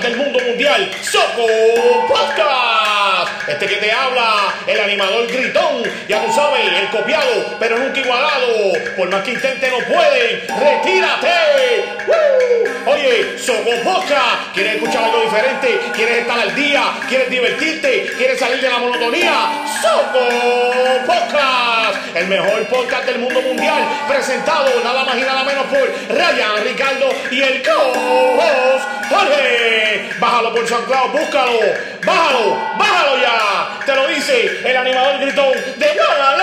del mundo mundial, Soco Podcast. Este que te habla, el animador gritón, ya tú sabes, el copiado, pero nunca igualado. Por más que intente, no puede. ¡Retírate! Oye, Soco Podcast, ¿quieres escuchar algo diferente? ¿Quieres estar al día? ¿Quieres divertirte? ¿Quieres salir de la monotonía? Soco Podcast, el mejor podcast del mundo mundial, presentado nada más y nada menos por Ryan, Ricardo y el co-host Jorge. Bájalo por San Claudio, búscalo, bájalo, bájalo ya. Te lo dice el animador gritón de Guadalajara.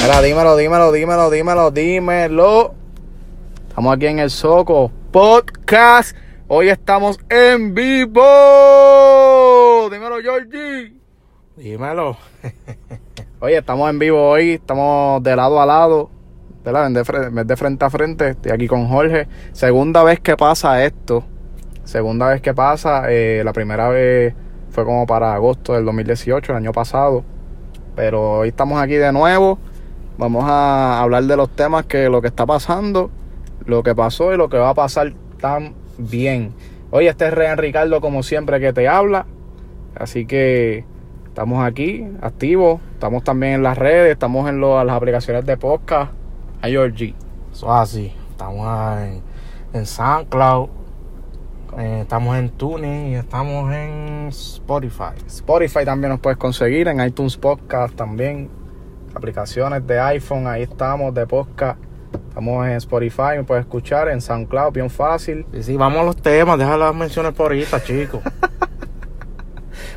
Mira, dímelo, dímelo, dímelo, dímelo, dímelo. Estamos aquí en el Soco Podcast. Hoy estamos en vivo. Dímelo, Georgie. Dímelo. Oye, estamos en vivo hoy. Estamos de lado a lado. ¿verdad? De, frente a frente. Estoy aquí con Jorge. Segunda vez que pasa esto. Segunda vez que pasa. eh, la primera vez fue como para agosto del 2018, el año pasado. Pero hoy estamos aquí de nuevo. Vamos a hablar de los temas que lo que está pasando, lo que pasó y lo que va a pasar también. Hoy este es Rean Ricardo como siempre que te habla. Así que estamos aquí, activos. Estamos también en las redes, estamos en lo- las aplicaciones de podcast. Georgie. Eso es así. Estamos en, en SoundCloud. eh, estamos en TuneIn y estamos en Spotify. Spotify también nos puedes conseguir, en iTunes Podcast también. Aplicaciones de iPhone, ahí estamos, de podcast. Estamos en Spotify, me puedes escuchar, en SoundCloud, bien fácil. Sí, sí, vamos a los temas. Deja las menciones por ahorita, chicos.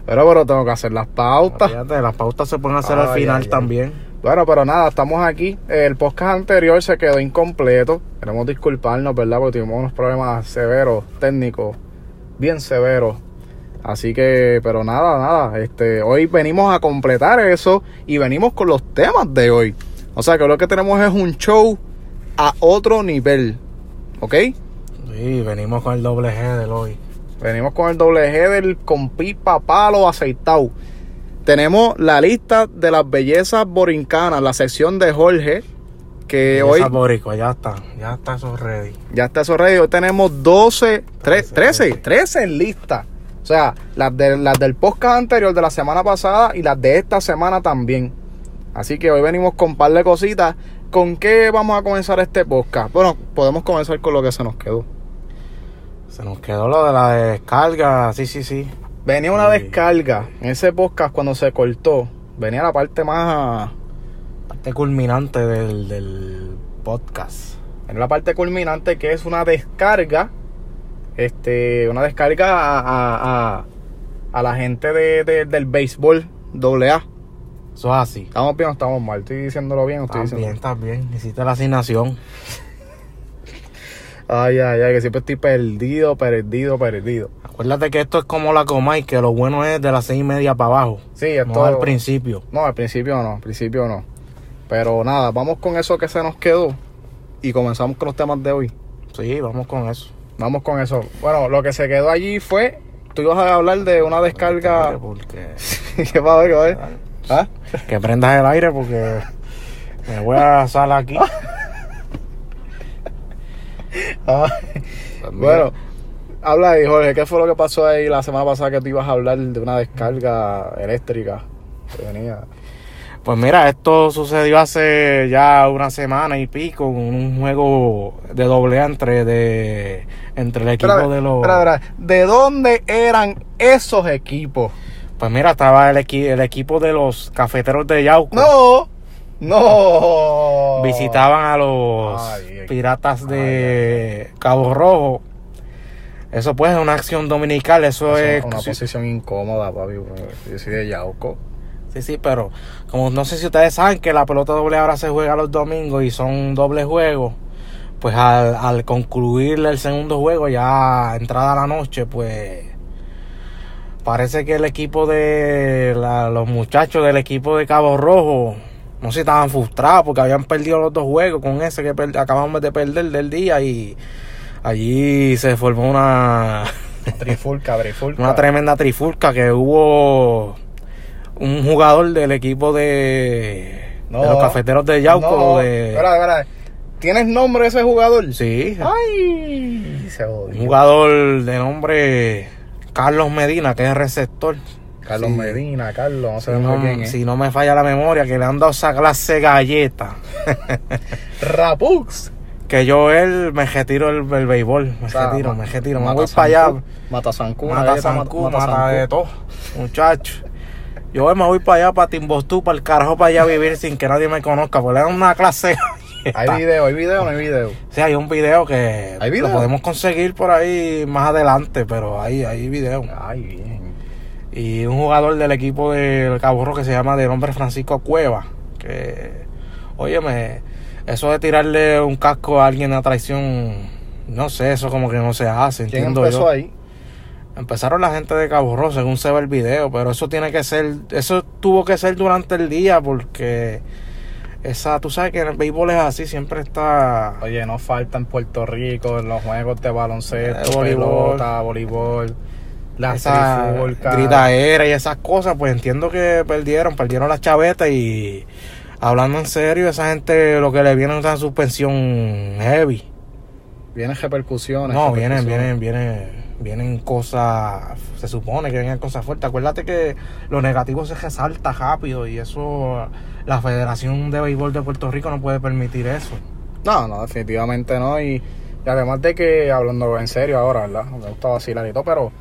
Pero, pero tengo que hacer las pautas. Fíjate, las pautas se pueden hacer al final ay, ay. también. Bueno, pero nada, estamos aquí. El podcast anterior se quedó incompleto. Queremos disculparnos, ¿verdad? Porque tuvimos unos problemas severos, técnicos, bien severos. Así que, pero nada, nada. Este, hoy venimos a completar eso y venimos con los temas de hoy. O sea que lo que tenemos es un show a otro nivel. ¿Ok? Sí, venimos con el doble G del hoy. Venimos con el doble G del con pipa, palo, aceitado. Tenemos la lista de las bellezas borincanas, la sección de Jorge, que hoy Esa boricua, ya está. Ya está eso ready. ya está eso ready. Hoy tenemos 12, 13, 13, 13 en lista. O sea, las, de, las del podcast anterior de la semana pasada y las de esta semana también. Así que hoy venimos con un par de cositas. ¿Con qué vamos a comenzar este podcast? Bueno, podemos comenzar con lo que se nos quedó. Se nos quedó lo de la descarga. Sí, sí, sí. Venía una Sí. descarga. En ese podcast cuando se cortó, venía la parte más... Parte culminante del, del podcast. En la parte culminante que es una descarga. Este, una descarga a, a, a- a la gente de, de- del béisbol AA. Eso es así. ¿Estamos bien o estamos mal? ¿Estoy diciéndolo bien o estoy Estás bien, diciendo? estás bien. Hiciste la asignación. Ay, ay, ay, que siempre estoy perdido, perdido, perdido. Acuérdate que esto es como la Comay, que lo bueno es de las seis y media para abajo. Sí, esto... No al principio. No, al principio no, al principio no. Pero nada, vamos con eso que se nos quedó y comenzamos con los temas de hoy. Sí, vamos con eso. Vamos con eso. Bueno, lo que se quedó allí fue, tú ibas a hablar de una descarga... ¿Qué pasa? ¿Qué pasa? ¿Ah? Que prendas el aire porque me voy a salir aquí. Ah, Pues mira, bueno, habla ahí, Jorge. ¿Qué fue lo que pasó ahí la semana pasada que tú ibas a hablar de una descarga eléctrica que venía? Pues mira, esto sucedió hace ya una semana y pico, un juego de doble entre, de, entre el equipo de los... ¿De dónde eran esos equipos? Pues mira, estaba el, equi- el equipo de los cafeteros de Yauco. No, no. visitaban a los Ay, piratas de Cabo Rojo. Eso pues es una acción dominical, eso, Eso es... una posición incómoda, papi. porque Yo soy de Yauco. Sí, sí, pero como no sé si ustedes saben que la pelota doble ahora se juega los domingos y son doble juegos, pues al, al concluir el segundo juego, ya entrada la noche, pues parece que el equipo de la- los muchachos del equipo de Cabo Rojo, no sé si estaban frustrados porque habían perdido los dos juegos con ese que per- acabamos de perder del día y allí se formó una Trifulca, trifulca. Una tremenda trifulca que hubo un jugador del equipo de, No. de los cafeteros de Yauco. No, de, espera, espera. ¿Tienes nombre ese jugador? sí, Ay, se un jugador de nombre Carlos Medina, que es receptor. Carlos Sí. Medina, Carlos, no Si sabemos no, quién es. si no me falla la memoria, que le han dado esa clase de galleta. Rapux. que yo él me retiro el, el béisbol. Me O sea, retiro, me retiro. Me voy para allá. Mata Zancú, una Mata galleta, Zancú, mata mata de todo, muchacho. Yo me voy para allá, para Timbuktu, para el carajo, para allá a vivir sin que nadie me conozca. Porque le dan una clase. Hay video, hay video, no hay video. Sí, hay un video que ¿Hay video? lo podemos conseguir por ahí más adelante, pero hay, hay video. Ay, bien. Y un jugador del equipo del Cabo Rojo que se llama de nombre Francisco Cueva. Que, óyeme, eso de tirarle un casco a alguien a traición, no sé, eso como que no se hace. ¿Quién entiendo empezó yo. ahí? Empezaron la gente de Cabo Rojo, según se ve el video, pero eso tiene que ser, eso tuvo que ser durante el día porque esa, tú sabes que en el béisbol es así, siempre está... Oye, no falta en Puerto Rico en los juegos de baloncesto, Eh, voleibol. pelota, voleibol, esa trifulcas. gritaera y esas cosas, pues entiendo que perdieron, perdieron las chavetas y hablando en serio, esa gente lo que le viene es una suspensión heavy. Vienen repercusiones. No, vienen, vienen, vienen, vienen cosas, se supone que vienen cosas fuertes. Acuérdate que lo negativo se resalta rápido y eso, la Federación de Béisbol de Puerto Rico no puede permitir eso. No, no, definitivamente no. Y, además de que, hablando en serio ahora, ¿verdad? Me gusta vacilar y todo, pero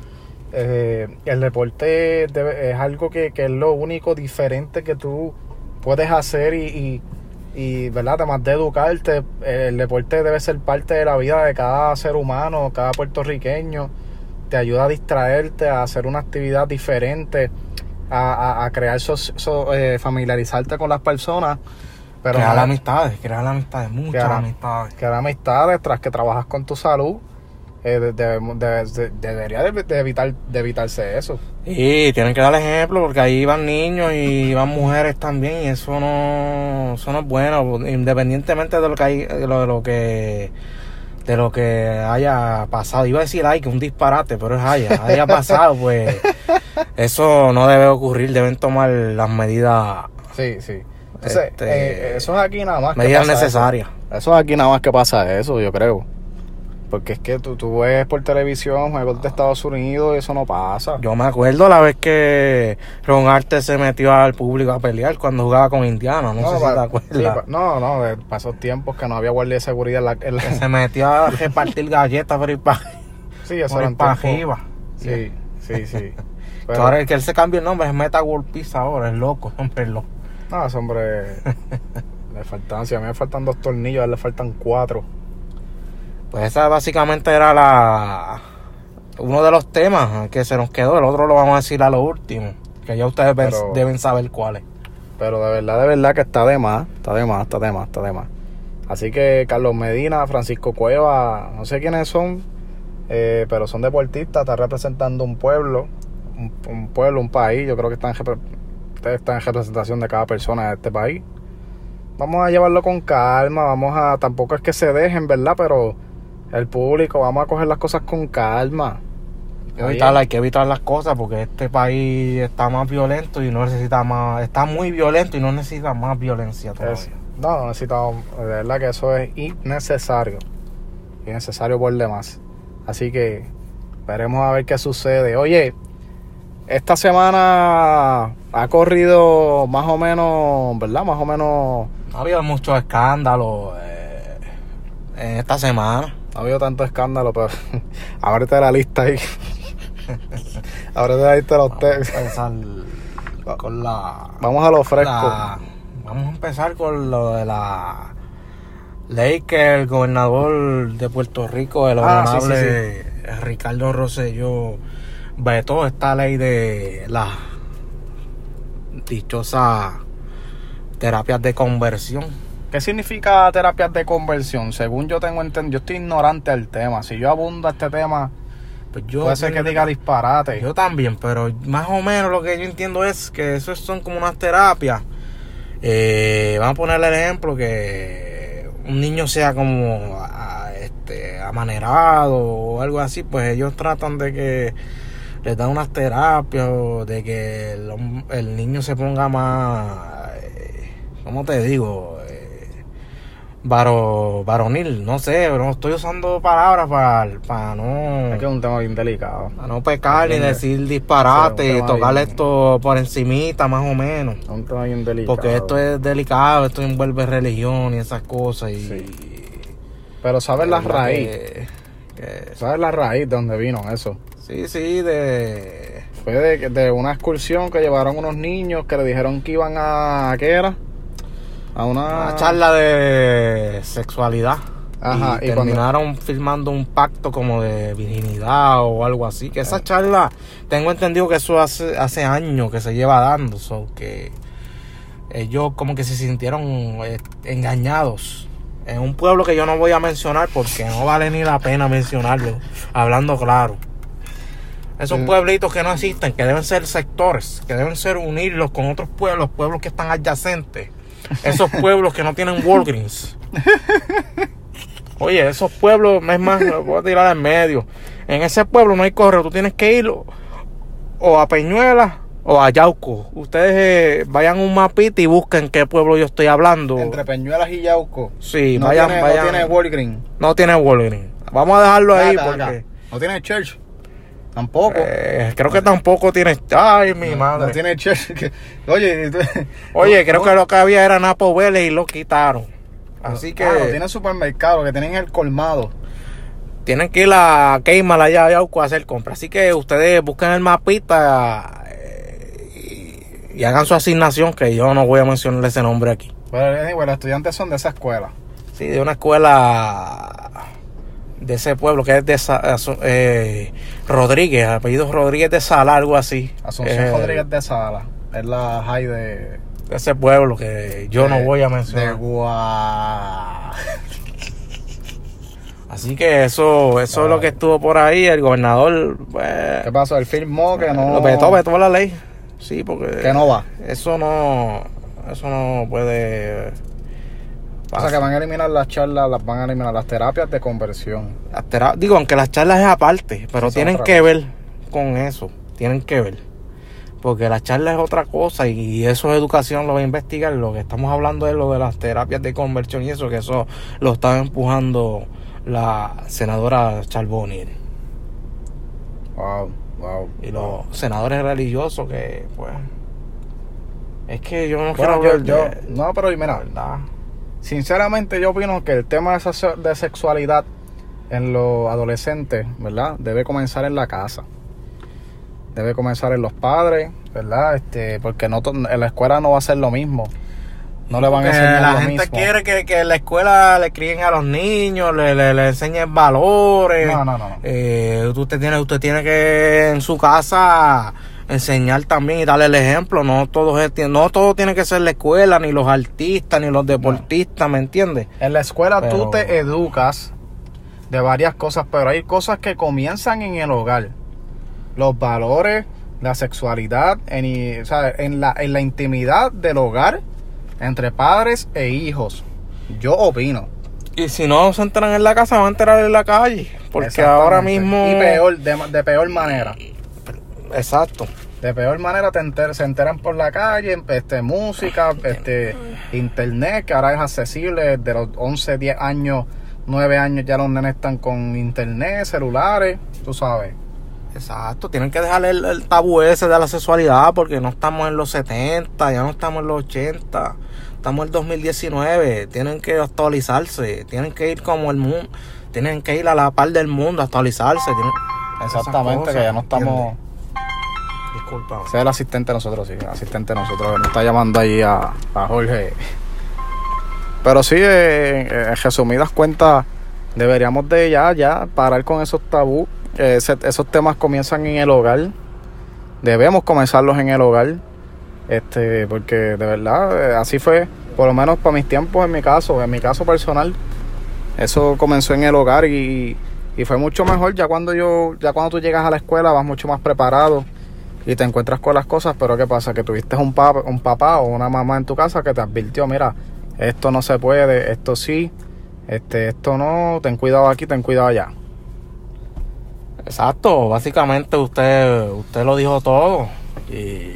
eh, el deporte es algo que, que es lo único diferente que tú puedes hacer y, y, y, ¿verdad? Además de educarte, el deporte debe ser parte de la vida de cada ser humano, cada puertorriqueño. Te ayuda a distraerte, a hacer una actividad diferente, a, a- a crear, so- so- eh, familiarizarte con las personas. Pero crear no- amistades, crear amistades, muchas Crear- amistades. crear amistades tras que trabajas con tu salud eh, de- debemos- de- de- debería de, de evitar de evitarse eso Y tienen que dar ejemplo porque ahí van niños y van mujeres también y eso no, eso no es bueno, independientemente de lo que hay, de lo, de lo que de lo que haya pasado. Iba a decir ay que un disparate, pero es haya, haya pasado, pues eso no debe ocurrir, deben tomar las medidas sí sí Entonces, Este, eh, eso es aquí nada más que medidas pasa necesarias. eso. Eso es aquí nada más que pasa eso yo creo porque es que tú, tú ves por televisión juegos de Estados Unidos y eso no pasa Yo me acuerdo la vez que Ron Arte se metió al público a pelear cuando jugaba con Indiana, no, sé si te acuerdas. sí, no no de pa' esos tiempos que no había guardia de seguridad en la, en la- se metió a repartir galletas por ir para sí eso arriba. sí sí sí Pero- ahora el que él se cambió el nombre es Meta World Peace ahora, es loco, hombre, loco. No, ese hombre. le faltan, si a mí me faltan dos tornillos, a él le faltan cuatro. Pues esa básicamente era la uno de los temas que se nos quedó, el otro lo vamos a decir a lo último, que ya ustedes Pero- deben saber cuál es. Pero de verdad, de verdad que está de más. Está de más, está de más, está de más. Así que Carlos Medina, Francisco Cueva, no sé quiénes son, eh, pero son deportistas, están representando un pueblo, un, un pueblo, un país. Yo creo que están, ustedes están en representación de cada persona de este país. Vamos a llevarlo con calma, vamos a, tampoco es que se dejen, ¿verdad? Pero el público, vamos a coger las cosas con calma. Hay que evitar, hay que evitar las cosas porque este país está más violento y no necesita más, está muy violento y no necesita más violencia todavía. Es- no, no necesitamos, de verdad que eso es innecesario. Innecesario por demás. Así que veremos a ver qué sucede. Oye, esta semana ha corrido más o menos, ¿verdad? Más o menos, Ha habido muchos escándalos eh, en esta semana. Ha habido tanto escándalo, pero ábrete la lista ahí. ábrete la lista de los empezar con la Vamos a lo fresco. La- vamos a empezar con lo de la ley que el gobernador de Puerto Rico, el Ah, sí, honorable Ricardo Rosselló, vetó esta ley de las dichosas terapias de conversión. ¿Qué significa terapias de conversión? Según yo tengo entendido, yo estoy ignorante del tema. Si yo abundo a este tema, Pues yo, puede ser que diga disparate. yo también, pero más o menos lo que yo entiendo es que eso son como unas terapias. Eh, vamos a ponerle el ejemplo que un niño sea como este amanerado o algo así, pues ellos tratan de que les dan unas terapias o de que el, el niño se ponga más, eh, ¿cómo te digo? Varo, varonil, no sé, no estoy usando palabras para, para no... Es que es un tema bien delicado. Para no pecar ni decir disparate Sí, tocar bien- esto por encimita más o menos. Es un tema bien delicado. Porque esto es delicado, esto envuelve religión y esas cosas. Y, Sí. Pero ¿sabes la raíz? que- que- ¿Sabes la raíz de dónde vino eso? sí, sí, de... Fue de, de una excursión que llevaron unos niños que le dijeron que iban a... ¿a ¿Qué era? A una... Una charla de sexualidad. Ajá, y, y cuando- terminaron firmando un pacto como de virginidad o algo así. Que esa charla, tengo entendido que eso hace, hace años que se lleva dando. So que ellos como que se sintieron eh, engañados. En un pueblo que yo no voy a mencionar porque no vale ni la pena mencionarlo. Hablando claro. Esos Mm. pueblitos que no existen, que deben ser sectores, que deben ser unirlos con otros pueblos, pueblos que están adyacentes. Esos pueblos que no tienen Walgreens. Oye, esos pueblos, es más, lo voy a tirar en medio. En ese pueblo no hay correo, tú tienes que ir o, a Peñuela o a Yauco. Ustedes eh, vayan un mapita y busquen qué pueblo yo estoy hablando. Entre Peñuelas y Yauco. Sí, no, vayan, tiene, vayan. no tiene Walgreens. No tiene Walgreens. Vamos a dejarlo ahí porque acá. No tiene Church. Tampoco. eh, creo que tampoco tiene. Ay, mi No- madre. No tiene que- Oye, Oye, creo que lo que había era Napo Vélez y lo quitaron. Así que Ah, no tiene supermercado, que tienen el colmado. tienen que ir a Kmart allá a Yauco a hacer compras. Así que ustedes busquen el mapita eh, y, y hagan su asignación, que yo no voy a mencionar ese nombre aquí. Pero anyway, los estudiantes son de esa escuela. Sí, de una escuela de ese pueblo que es de eh, Rodríguez, apellido Rodríguez de Sala, algo así. Asunción Eh, Rodríguez de Sala. Es la high de. De ese pueblo que yo no de- voy a De mencionar. Gua. Así que eso, eso es lo que estuvo por ahí. El gobernador, pues, ¿Qué pasó? Él firmó que no. lo vetó, vetó la ley. Sí, porque Que no va. eso no, eso no puede. O sea, que van a eliminar las charlas, las van a eliminar las terapias de conversión. Las tera- Digo, aunque las charlas es aparte, pero Sí, tienen que ver con eso, tienen que ver. Porque la charla es otra cosa y eso es educación, lo va a investigar. Lo que estamos hablando es lo de las terapias de conversión y eso, que eso lo está empujando la senadora Charbonier Wow, wow. y los senadores religiosos que, pues, es que yo no Bueno, quiero yo, yo, no, pero la mira, verdad. Sinceramente yo opino que el tema de, sexualidad en los adolescentes, ¿verdad? Debe comenzar en la casa. Debe comenzar en los padres, ¿verdad? Este, porque no en la escuela no va a ser lo mismo. No le van a enseñar la lo gente mismo. quiere que, que en la escuela le críen a los niños, le, le, le enseñen valores. No, no, no, no. Eh, usted tiene, usted tiene que en su casa enseñar también y darle el ejemplo. No todo, es- no todo tiene que ser la escuela, ni los artistas, ni los deportistas, ¿me entiendes? En la escuela tú Pero- te educas de varias cosas, pero hay cosas que comienzan en el hogar. Los valores, la sexualidad, en, y- o sea, en, la, en la intimidad del hogar entre padres e hijos. Yo opino. Y si no se enteran en la casa, van a enterar en la calle. Porque ahora mismo... Y peor, de, de peor manera. Exacto. De peor manera te enter- se enteran por la calle, este, música, este, internet, que ahora es accesible de los 11, 10 años, 9 años ya los nenes están con internet, celulares, tú sabes. Exacto, tienen que dejar el, el tabú ese de la sexualidad porque no estamos en los 70, ya no estamos en los 80, estamos en el 2019, tienen que actualizarse, tienen que ir como el mundo, tienen que ir a la par del mundo, actualizarse. tienen- Exactamente, que ya no estamos... ¿entiendes? Disculpa. Ese es el asistente de nosotros, sí, el asistente de nosotros, nos está llamando ahí a, Jorge. Pero sí, eh, en resumidas cuentas, deberíamos de ya, ya parar con esos tabú. esos temas comienzan en el hogar. Debemos comenzarlos en el hogar. Este, porque de verdad, eh, así fue, por lo menos para mis tiempos, en mi caso, en mi caso personal, eso comenzó en el hogar y, y fue mucho mejor ya cuando yo, ya cuando tú llegas a la escuela vas mucho más preparado y te encuentras con las cosas, pero ¿qué pasa? Que tuviste un un papá o una mamá en tu casa que te advirtió, mira, esto no se puede, esto sí, Este, esto no, ten cuidado aquí, ten cuidado allá. Exacto, básicamente usted, usted lo dijo todo. Y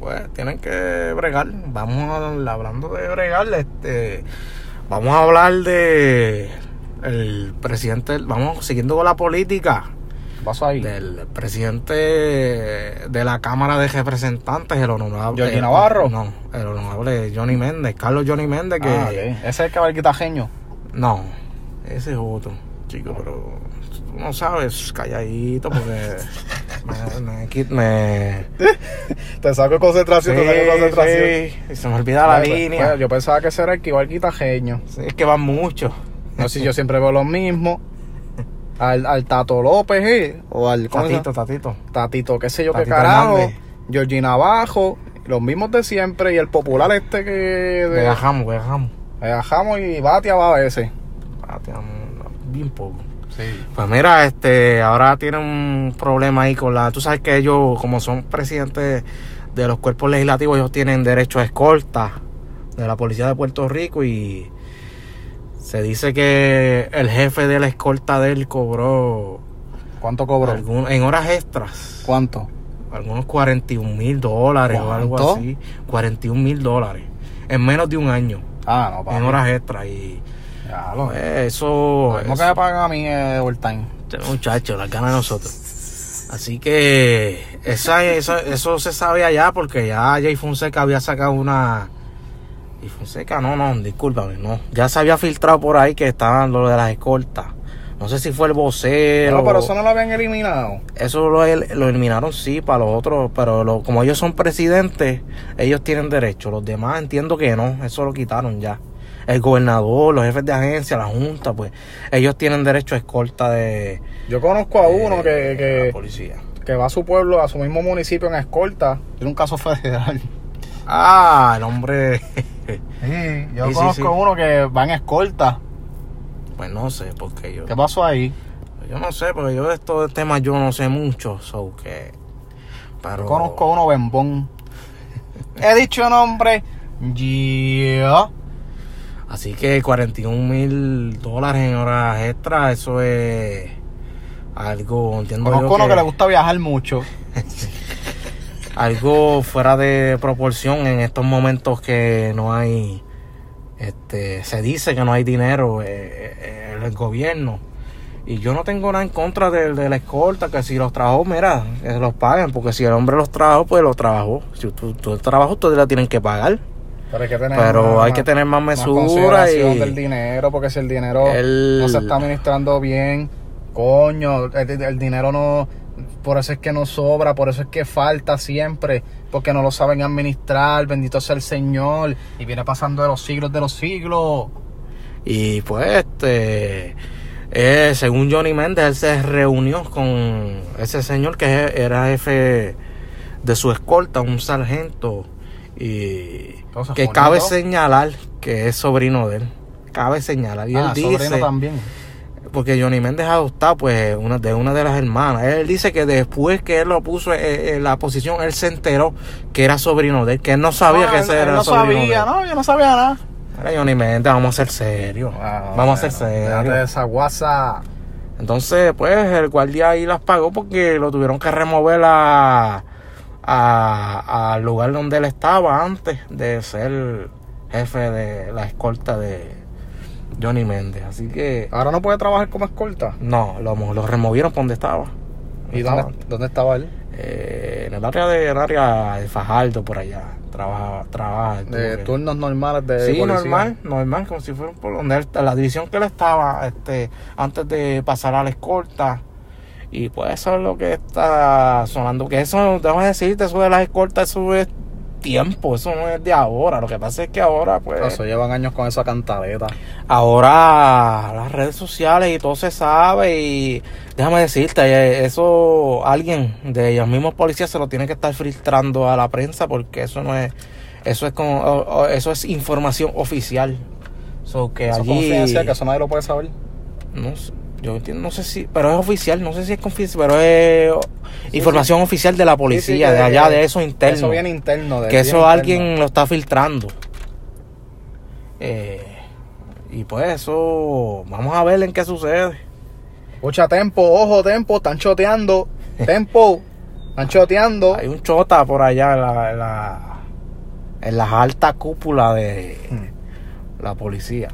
pues tienen que bregar. Vamos a, hablando de bregar, este, vamos a hablar de el presidente, vamos siguiendo con la política. ¿Qué pasó ahí? Del presidente de la Cámara de Representantes, el honorable. ¿Jorge Navarro? No, el honorable Johnny Méndez, Carlos Johnny Méndez, que. Ah, ok. Ese es el cabalquitajeño. No, ese es otro, chico, pero tú no sabes, calladito, porque me, me, me- Te saco concentración, te saco concentración. sí, y se me olvida la línea. yo pensaba que ese era el cabalquitajeño. Sí, es que van mucho. No sé si yo siempre veo los mismos. Al, al Tato López, ¿eh? O al. Tatito, tatito. Tatito, qué sé yo, qué carajo. Hernández. Georgina Abajo. Los mismos de siempre. Y el popular este que. De, dejamos. Bajamos y Batia va a ese. Te amo, Bien poco. Sí. Pues mira, este, ahora tienen un problema ahí con la. Tú sabes que ellos, como son presidentes de los cuerpos legislativos, ellos tienen derecho a escolta de la policía de Puerto Rico y se dice que el jefe de la escolta de él cobró ¿Cuánto cobró? algún- en horas extras ¿Cuánto? algunos 41 mil dólares o algo así. 41 mil dólares en menos de un año Ah, no, para en horas extras y Ya lo pues, eso. Lo mismo que me pagan a mí eh, overtime. Este muchacho, las ganas de nosotros. Así que esa, esa- eso se sabe allá porque ya Jay Fonseca había sacado una... Jay Fonseca, no, no, discúlpame, no. Ya se había filtrado por ahí que estaban lo de las escoltas. No sé si fue el vocero. No, pero eso no lo habían eliminado. Eso lo, el- lo eliminaron, sí, para los otros, pero lo- como ellos son presidentes, ellos tienen derecho. Los demás entiendo que no, eso lo quitaron ya. El gobernador, los jefes de agencia, la junta, pues ellos tienen derecho a escolta de, Yo conozco a uno de que, la que, policía. que va a su pueblo, a su mismo municipio en escolta. Tiene un caso federal. Ah, el hombre. Sí, yo Sí, conozco sí. uno que va en escolta. pues no sé, porque yo. ¿Qué pasó ahí? Yo no sé, porque yo de estos temas yo no sé mucho, so que. Pero. Yo conozco uno bembón. He dicho nombre. Yeah. Así que 41 mil dólares en horas extra, eso es. Algo, entiendo Conozco yo uno que, que le gusta viajar mucho. Algo fuera de proporción en estos momentos que no hay, este, se dice que no hay dinero eh, eh, en el gobierno. Y yo no tengo nada en contra de, de la escolta, que si los trabajó, mira, que se los paguen, porque si el hombre los trabajó, pues los trabajó. Si tú, tú trabajos, ustedes la tienen que pagar. Pero hay que tener, Pero más- hay que tener más mesura y... del dinero, porque si el dinero El- no se está administrando bien, coño, el, el dinero no, por eso es que no sobra, por eso es que falta siempre, porque no lo saben administrar, bendito sea el Señor, y viene pasando de los siglos de los siglos. Y pues, este, eh, según Johnny Méndez, él se reunió con ese señor que era jefe de su escolta, un sargento, y Entonces, que bonito. cabe señalar que es sobrino de él. Cabe señalar. Y ah, él sobrino dice, también. Porque Johnny Méndez adoptado pues una de una de las hermanas. Él dice que después que él lo puso eh, en la posición, él se enteró que era sobrino de él, que él no sabía No, que él- ese él era no sobrino de sabía, él. no, yo no sabía nada. Mira, Johnny Méndez, vamos a ser serios. Ah, vamos a ser déjate serios. de esa guasa. Entonces, pues, el guardia ahí las pagó porque lo tuvieron que remover a- al lugar donde él estaba antes de ser jefe de la escolta de Johnny Méndez. Así que, Ahora no puede trabajar como escolta. no, lo, lo removieron por donde estaba. ¿Y Estaba, dónde, dónde estaba él? eh, en el área de, el área de Fajardo, por allá. Trabaja, trabaja. De turnos normales de Sí, policía. normal, normal, como si fuera por donde él- la división que él estaba este, antes de pasar a la escolta. Y pues eso es lo que está sonando. Que eso, déjame decirte, eso de las escoltas, eso es tiempo, eso no es de ahora. Lo que pasa es que ahora, pues, Eso llevan años con esa cantaleta. ahora las redes sociales y todo se sabe. Y déjame decirte, eh, eso alguien de ellos mismos policías se lo tiene que estar filtrando a la prensa porque eso no es. Eso es o- eso es información oficial. So que Eso es allí, confidencial, que eso nadie lo puede saber. no sé, yo entiendo, no sé si, pero es oficial, no sé si es confidencial, pero es información oficial de la policía, de allá, de eso interno. Eso viene interno. de- que eso interno. alguien lo está filtrando. Eh, Y pues eso, vamos a ver en qué sucede. Escucha, tempo, ojo, tempo, están choteando. Tempo, están choteando. Hay un chota por allá en la, en la, en las altas cúpulas de Hmm. la policía.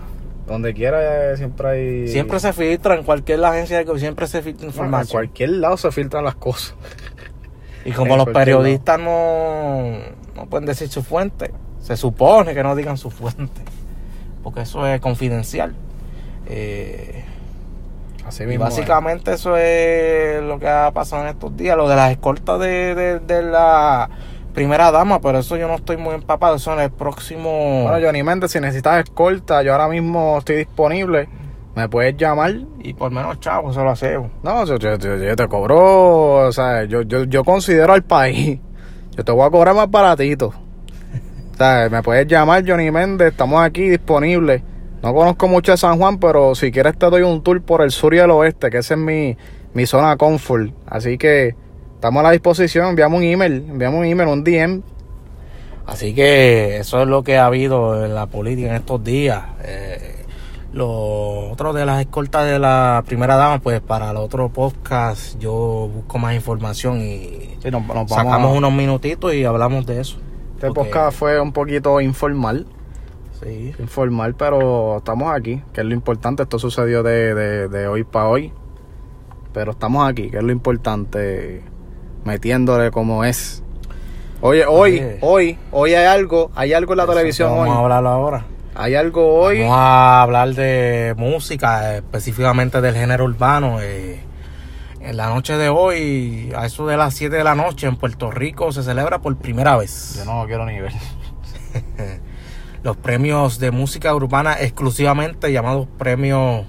Donde quiera eh, siempre hay. Siempre se filtra en cualquier agencia siempre se filtra Bueno, En información. cualquier lado se filtran las cosas. Y como en los periodistas no, no pueden decir su fuente, se supone que no digan su fuente, porque eso es confidencial. Eh, Así y es. básicamente eso es lo que ha pasado en estos días, lo de las escoltas de, de- de la primera dama, pero eso yo no estoy muy empapado, eso en el próximo... Bueno, Johnny Méndez, si necesitas escolta, yo ahora mismo estoy disponible. Me puedes llamar. y por menos chavo, se lo hacemos. No, yo, te cobro. O sea, yo, yo, yo considero al país. Yo te voy a cobrar más baratito. O sea, me puedes llamar, Johnny Méndez. Estamos aquí disponibles. No conozco mucho de San Juan, pero si quieres te doy un tour por el sur y el oeste, que esa es mi, mi zona confort. Así que estamos a la disposición. Enviamos un email, enviamos un email, un DM. Así que eso es lo que ha habido en la política en estos días. Eh, lo otro de las escoltas de la primera dama, pues para el otro podcast yo busco más información y Sí, nos- nos sacamos a- unos minutitos y hablamos de eso. Este Porque- podcast fue un poquito informal. Sí. informal, pero estamos aquí, que es lo importante. Esto sucedió de, de, de hoy para hoy, pero estamos aquí, que es lo importante, metiéndole como es. Oye, hoy, Oye. hoy, hoy hay algo, hay algo en la Eso televisión que Vamos a hoy. hablarlo ahora. Hay algo hoy. Vamos a hablar de música, específicamente del género urbano. eh. en la noche de hoy, a eso de las 7 de la noche, en Puerto Rico se celebra por primera vez. Yo no lo quiero ni ver. los premios de música urbana exclusivamente llamados premios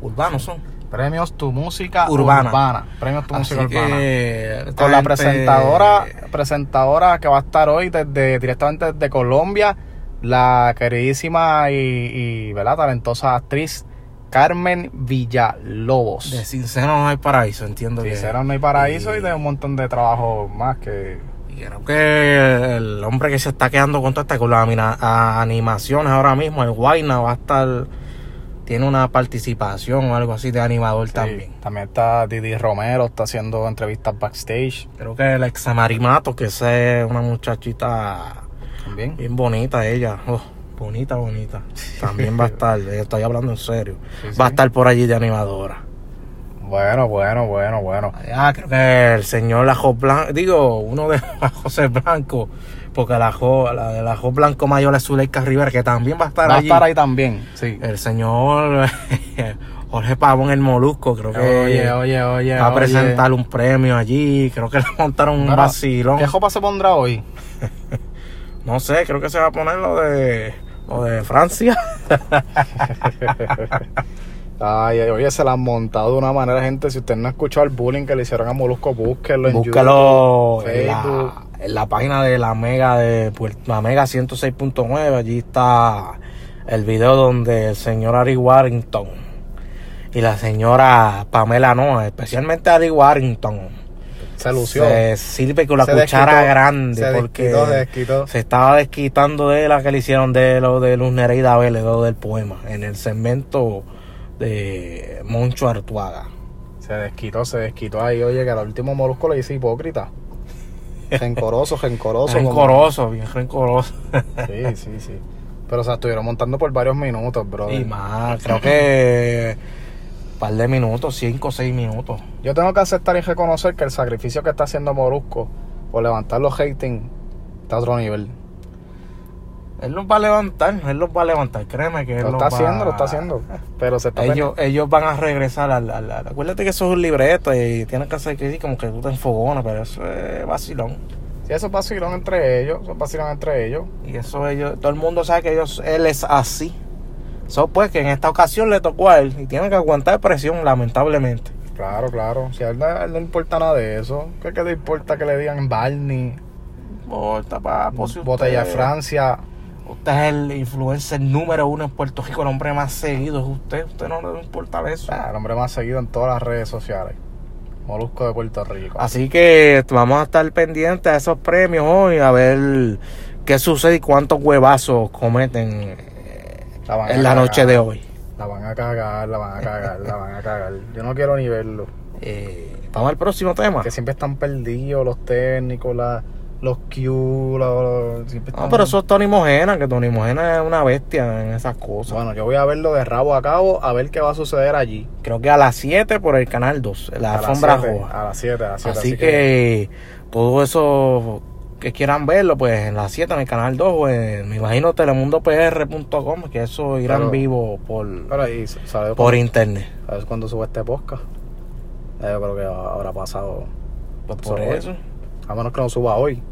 urbanos son. Premios Tu Música Urbana. Urbana. Premios Tu Así Música Urbana. que esta Con la presentadora, presentadora que va a estar hoy desde directamente desde Colombia, la queridísima y, y ¿verdad? talentosa actriz Carmen Villalobos. De sincero no hay paraíso, entiendo que. Sincero, no hay paraíso y, y- de un montón de trabajo más que... y creo que el hombre que se está quedando con toda esta con las animaciones ahora mismo, el Guayna va a estar. Tiene una participación o algo así de animador también. Sí, también está Didi Romero, está haciendo entrevistas backstage Creo que el ex Marimato, que es una muchachita también. bien bonita ella. Oh, bonita, bonita. También va a estar, eh, estoy hablando en serio. Sí, Va a sí. estar por allí de animadora. Bueno, bueno, bueno, bueno. Ah, creo que el señor Lajo Blanco, digo, uno de José Blanco, porque la Jo, la de la Jo Blanco Mayor es Zuleika Rivera, que también va a estar Va a estar ahí también, sí. El señor Jorge Pavón el Molusco, creo que Oye, oye, oye. va a oye. presentar un premio allí. Creo que le montaron un vacilón. ¿Qué jopa se pondrá hoy? No sé, creo que se va a poner lo de lo de Francia. Ay, oye, se la han montado de una manera, gente. Si usted no ha escuchado el bullying que le hicieron a Molusco, búsquelo en YouTube, en Facebook. la, en la página de la Mega de la Mega 106.9. Allí está el video donde el señor Ari Warrington y la señora Pamela Noa, especialmente Ari Warrington, Se lució. se sirve con la Se cuchara desquitó, grande se porque desquitó, se desquitó. se estaba desquitando de la que le hicieron de lo de Luz Nereida Vélez, lo del poema, en el segmento de Moncho Artuaga. Se desquitó, se desquitó ahí. Oye, que al último Molusco le dice hipócrita. Rencoroso, rencoroso. como- Rencoroso, bien rencoroso. Sí, sí, sí. Pero o sea, estuvieron montando por varios minutos, bro. Y más, creo que un par de minutos, cinco o seis minutos. Yo tengo que aceptar y reconocer que el sacrificio que está haciendo Molusco por levantar los hating está a otro nivel. Él los va a levantar, él los va a levantar, créeme que él Lo los está va- haciendo, lo está haciendo. Pero se está Ellos, ellos van a regresar al, al- al- Acuérdate que eso es un libreto y tienes que hacer que sí, como que tú te enfogonas, pero eso es vacilón. Sí, eso es vacilón entre ellos, eso es vacilón entre ellos. Y eso ellos, todo el mundo sabe que ellos, él es así. Eso pues que en esta ocasión le tocó a él y tiene que aguantar presión, lamentablemente. Claro, claro. Si a él, no- a él no importa nada de eso, ¿qué, qué le importa que le digan Barney, Importa, papo, si Botella de usted- Francia? Usted es el influencer número uno en Puerto Rico, el hombre más seguido es usted. Usted no le importa eso. Ah, el hombre más seguido en todas las redes sociales. Molusco de Puerto Rico. Así que vamos a estar pendientes a esos premios hoy, a ver qué sucede y cuántos huevazos cometen La van en la noche de hoy. a cagar, la van a cagar, la van a cagar. Yo no quiero ni verlo. Eh, vamos al próximo tema. Que siempre están perdidos los técnicos, la- los Q, los, siempre No, pero eso es Tony Mojena, que Tony Mojena es una bestia en esas cosas. Bueno, yo voy a verlo de rabo a cabo a ver qué va a suceder allí. Creo que a las 7 por el canal 2, la A las alfombra siete, roja. A las 7, a las 7. Así, que, todo eso que quieran verlo, pues en las 7 en el canal 2, pues, me imagino telemundopr.com, que eso irá en Pero- vivo por, ahí, ¿sabes por internet. ¿Sabes cuándo sube este podcast? Eh, yo creo que habrá pasado. Pues por Eso, eso. A menos que no suba hoy.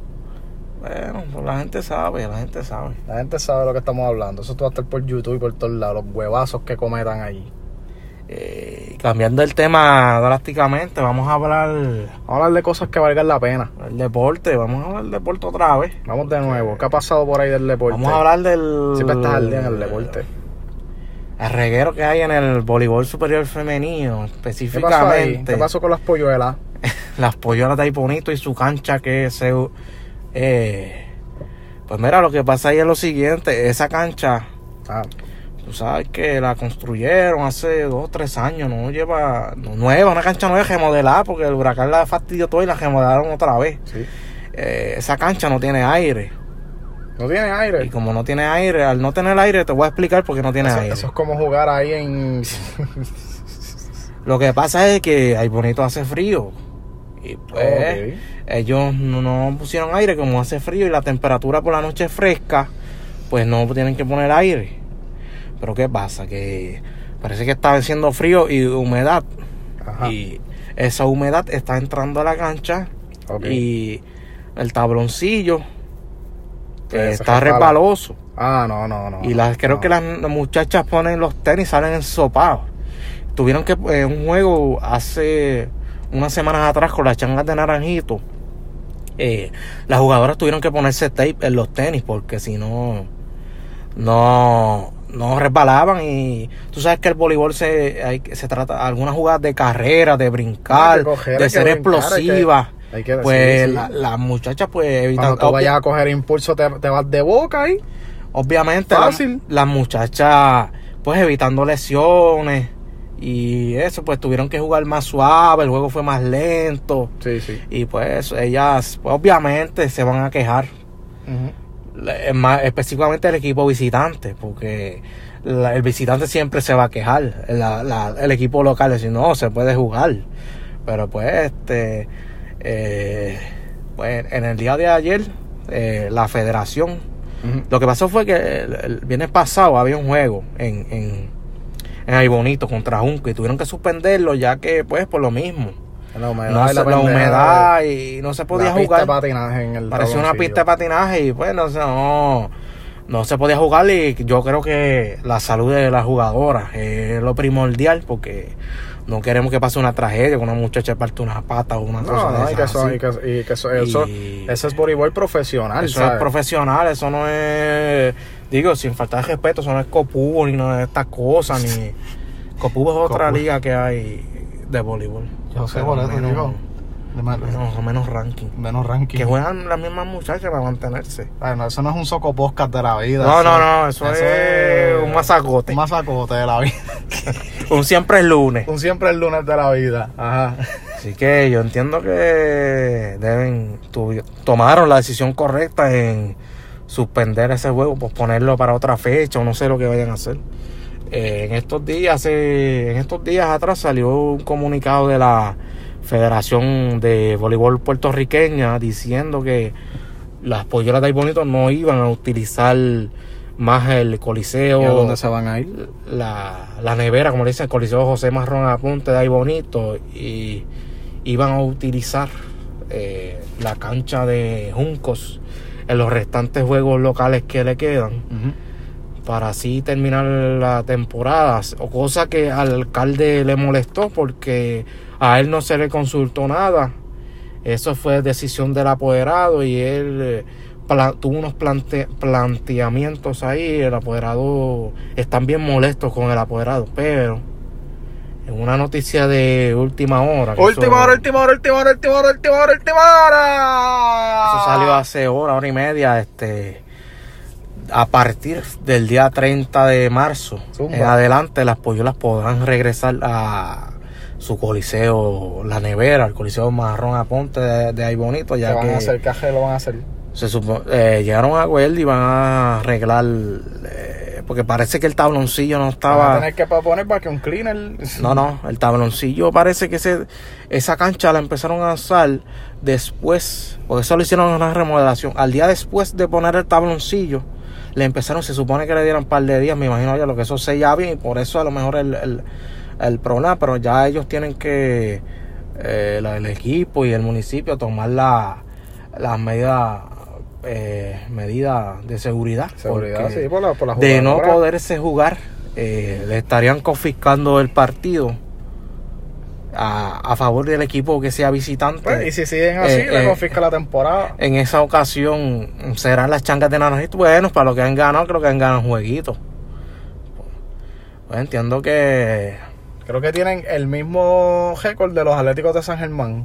Bueno, pues la gente sabe, la gente sabe. La gente sabe lo que estamos hablando. Eso va a estar por YouTube y por todos lados. Los huevazos que cometan allí. Eh, cambiando el tema drásticamente, vamos a hablar Vamos a hablar de cosas que valgan la pena. del deporte, vamos a hablar del deporte otra vez. Vamos de nuevo. ¿Qué ha pasado por ahí del deporte? Vamos a hablar del... Siempre estás al día en el deporte. El reguero que hay en el voleibol superior femenino, ¿Qué pasó ahí? específicamente. ¿Qué pasó con las polluelas? las polluelas de ahí bonito y su cancha que se eh, pues mira lo que pasa ahí es lo siguiente esa cancha tú sabes que la construyeron hace dos o tres años no lleva no, nueva una cancha nueva remodelada porque el huracán la fastidió todo y la remodelaron otra vez sí. Eh, esa cancha no tiene aire No tiene aire. y como no tiene aire al no tener aire te voy a explicar por qué no tiene Eso, aire eso es como jugar ahí en. lo que pasa es que ahí bonito hace frío y pues ellos no, pusieron aire como hace frío y la temperatura por la noche es fresca, pues no tienen que poner aire. Pero ¿qué pasa? Que parece que está haciendo frío y humedad. Ajá. Y esa humedad está entrando a la cancha y el tabloncillo eh, está resbaloso. Ah, no, no, no. Y las, creo no. que las, muchachas ponen los tenis, salen ensopados. Tuvieron que, en un juego hace unas semanas atrás con las changas de Naranjito, eh, las jugadoras tuvieron que ponerse tape en los tenis porque si no, no, no resbalaban. Y tú sabes que el voleibol se, hay, se trata algunas jugadas de carrera, de brincar, coger, de ser brincar, hay que- explosiva. hay que- pues la- las muchachas pues evitan Cuando tú vayas a coger impulso, te, te vas de boca ahí. Obviamente, la- las muchachas, pues evitando lesiones y eso, pues tuvieron que jugar más suave, el juego fue más lento Sí, sí. y pues ellas, pues, obviamente, se van a quejar. Más, específicamente el equipo visitante, porque la- el visitante siempre se va a quejar. La- la- el equipo local dice, no, se puede jugar. Pero pues, este, eh, pues en el día de ayer, eh, la federación lo que pasó fue que el, el viernes pasado había un juego en, en, en Ay Bonito contra Junco y tuvieron que suspenderlo ya que pues por lo mismo. La humedad, No y la, humedad y no se podía la pista jugar. de patinaje en el Parecía una pista de patinaje y pues no, no, no se podía jugar y yo creo que la salud de las jugadoras es lo primordial porque no queremos que pase una tragedia, que una muchacha parte una pata o una cosa No, de no, y que eso, así. y que, y que eso, eso, Y- eso es voleibol profesional, Eso ¿sabes? es profesional, eso no es, digo, sin faltar de respeto, eso no es Copubo ni nada de estas cosas, ni Copubo es otra Copubo. liga que hay de voleibol. Yo sé, por eso digo. De más- menos, menos ranking. menos ranking. Que juegan las mismas muchachas para mantenerse. Ay, no, eso no es un soco de la vida. No, no, no, eso, es, un masacote. Un masacote de la vida. Un siempre es lunes. un siempre el lunes de la vida. Ajá. Así que yo entiendo que deben, tu- tomaron la decisión correcta en suspender ese juego, posponerlo para otra fecha o no sé lo que vayan a hacer. Eh, en estos días, eh, en estos días atrás salió un comunicado de la Federación de Voleibol Puertorriqueña diciendo que las polleras de bonito no iban a utilizar más el coliseo ¿Y a dónde se van a ir? la, la nevera, como le dicen, Coliseo José Marrón Apunte de ahí bonito, y iban a utilizar eh, la cancha de Juncos en los restantes juegos locales que le quedan para así terminar la temporada, o cosa que al alcalde le molestó porque a él no se le consultó nada. Eso fue decisión del apoderado y él eh, tuvo unos plante- planteamientos ahí. El apoderado están bien molestos con el apoderado, pero en una noticia de última hora. Última hora, última hora, última hora, última hora, última hora, última hora. Eso salió hace hora, hora y media. Este a partir del día 30 de marzo Zumba. en adelante las polluelas podrán regresar a su coliseo, la nevera, el coliseo marrón Aponte de, de ahí bonito, ¿Qué ya van que a hacer? ¿Qué aje lo van a hacer? se supo- eh, llegaron a acuerdo y van a arreglar, eh, porque parece que el tabloncillo no Van a estaba... tener que poner para que un cleaner... No, no, el tabloncillo parece que se, esa cancha la empezaron a usar después, porque eso lo hicieron en una remodelación. Al día después de poner el tabloncillo, le empezaron, se supone que le dieran un par de días, me imagino ya lo que eso se ya bien, y por eso a lo mejor el, el, el problema, pero ya ellos tienen que, eh, la- el equipo y el municipio tomar la- las medidas eh, medidas de seguridad. Seguridad, porque sí, por la, por la de no poderse jugar, eh, le estarían confiscando el partido a, a favor del equipo que sea visitante. Pues, y si siguen así, Eh, le eh, confisca la temporada. En esa ocasión serán las changas de Naranjito. Bueno, para los que han ganado, creo que han ganado jueguitos. Pues entiendo que Creo que tienen el mismo récord de los Atléticos de San Germán.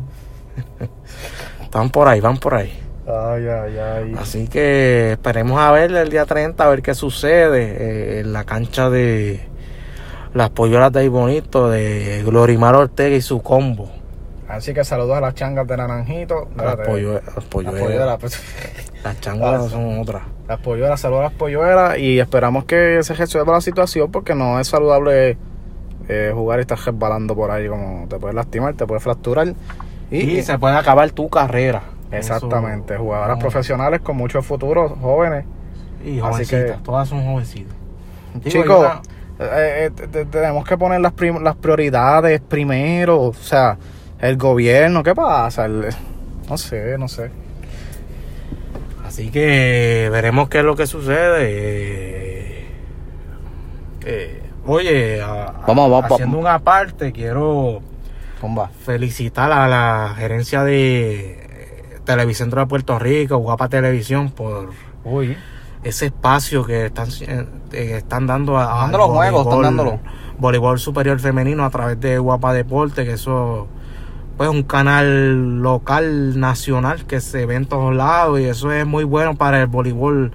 están por ahí, van por ahí. Ay, ay, ay. Así que esperemos a ver el día 30, a ver qué sucede eh, en la cancha de las polluelas de ahí bonito, de Glorimar Ortega y su combo. Así que saludos a las changas de Naranjito. Las polluelas. Las Las polluelas. pues, Las changas son otras. Las polluelas, saludos a las polluelas. Y esperamos que se resuelva la situación porque no es saludable eh, jugar y estar resbalando por ahí. Como te puedes lastimar, te puedes fracturar. Y, Y, se puede acabar tu carrera. Exactamente, Eso- jugadoras no. profesionales con muchos futuros jóvenes. Y Así jovencitas, que- todas son jovencitas. Chicos, eh, eh, te- te- tenemos que poner las, prim- las prioridades primero. O sea, el gobierno, ¿qué pasa? El- no sé, no sé. Así que veremos qué es lo que sucede. Eh, eh, oye, a- Vamos, vamos, haciendo vamos. una parte, quiero felicitar a la gerencia de Televicentro de Puerto Rico, Guapa Televisión, por Uy. ese espacio que están, eh, eh, están dando a, los juegos, están dándolo. Voleibol superior femenino a través de Guapa Deporte, que eso pues un canal local, nacional, que se ve en todos lados y eso es muy bueno para el voleibol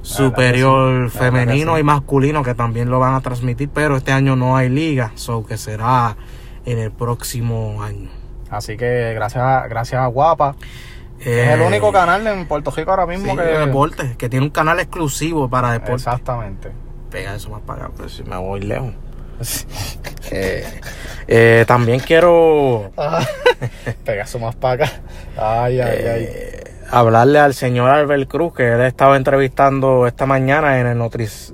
superior sí, femenino sí. y masculino que también lo van a transmitir, pero este año no hay liga, so que será en el próximo año. Así que gracias gracias a Guapa. Es el Eh, único canal en Puerto Rico ahora sí, mismo de que. deporte, que tiene un canal exclusivo para deporte. Exactamente. Pega eso más para acá, pero si me voy lejos. Eh, eh, también quiero Ah, Pega su más para acá. Ay, ay, ay. hablarle al señor Albert Cruz, que él estaba entrevistando esta mañana en el,